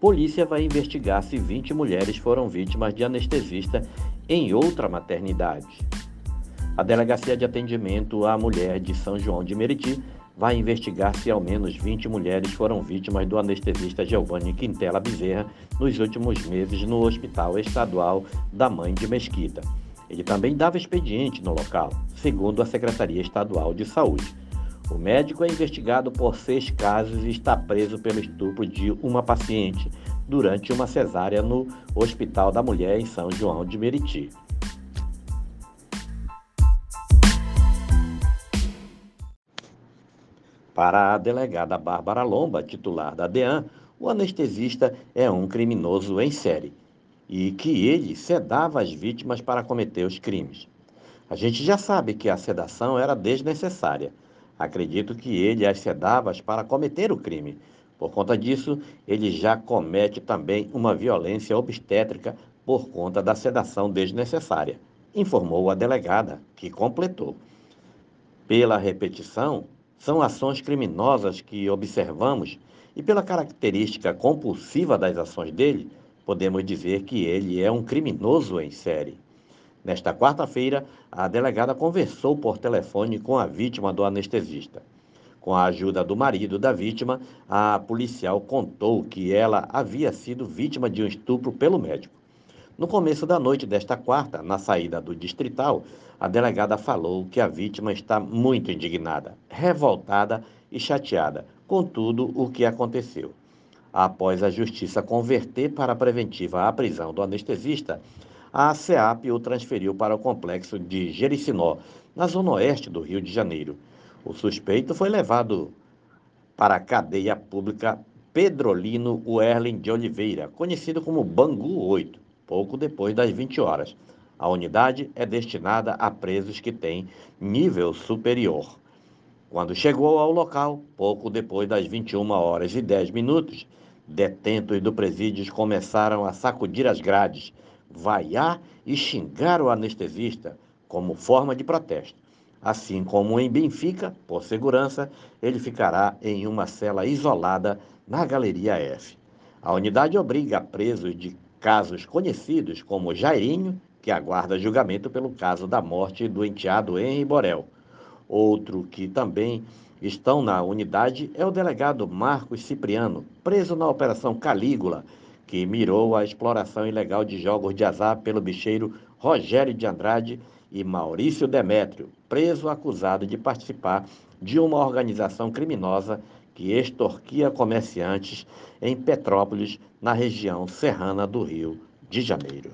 Polícia vai investigar se 20 mulheres foram vítimas de anestesista em outra maternidade. A Delegacia de Atendimento à Mulher de São João de Meriti vai investigar se ao menos 20 mulheres foram vítimas do anestesista Giovanni Quintela Bezerra nos últimos meses no Hospital Estadual da Mãe de Mesquita. Ele também dava expediente no local, segundo a Secretaria Estadual de Saúde. O médico é investigado por seis casos e está preso pelo estupro de uma paciente durante uma cesárea no Hospital da Mulher em São João de Meriti. Para a delegada Bárbara Lomba, titular da DEAN, o anestesista é um criminoso em série e que ele sedava as vítimas para cometer os crimes. A gente já sabe que a sedação era desnecessária. Acredito que ele as sedava para cometer o crime. Por conta disso, ele já comete também uma violência obstétrica por conta da sedação desnecessária, informou a delegada, que completou. Pela repetição, são ações criminosas que observamos e, pela característica compulsiva das ações dele, podemos dizer que ele é um criminoso em série. Nesta quarta-feira, a delegada conversou por telefone com a vítima do anestesista. Com a ajuda do marido da vítima, a policial contou que ela havia sido vítima de um estupro pelo médico. No começo da noite desta quarta, na saída do distrital, a delegada falou que a vítima está muito indignada, revoltada e chateada com tudo o que aconteceu. Após a justiça converter para preventiva a prisão do anestesista, a SEAP o transferiu para o complexo de Jericinó, na zona oeste do Rio de Janeiro. O suspeito foi levado para a cadeia pública Pedrolino Werlin de Oliveira, conhecido como Bangu 8 pouco depois das 20 horas. A unidade é destinada a presos que têm nível superior. Quando chegou ao local, pouco depois das 21 horas e 10 minutos, detentos do presídio começaram a sacudir as grades, vaiar e xingar o anestesista como forma de protesto. Assim como em Benfica, por segurança, ele ficará em uma cela isolada na Galeria F. A unidade obriga presos de casos conhecidos como Jairinho, que aguarda julgamento pelo caso da morte do enteado Henri Borel. Outro que também estão na unidade é o delegado Marcos Cipriano, preso na Operação Calígula, que mirou a exploração ilegal de jogos de azar pelo bicheiro Rogério de Andrade e Maurício Demétrio, preso acusado de participar de uma organização criminosa que extorquia comerciantes em Petrópolis, na região serrana do Rio de Janeiro.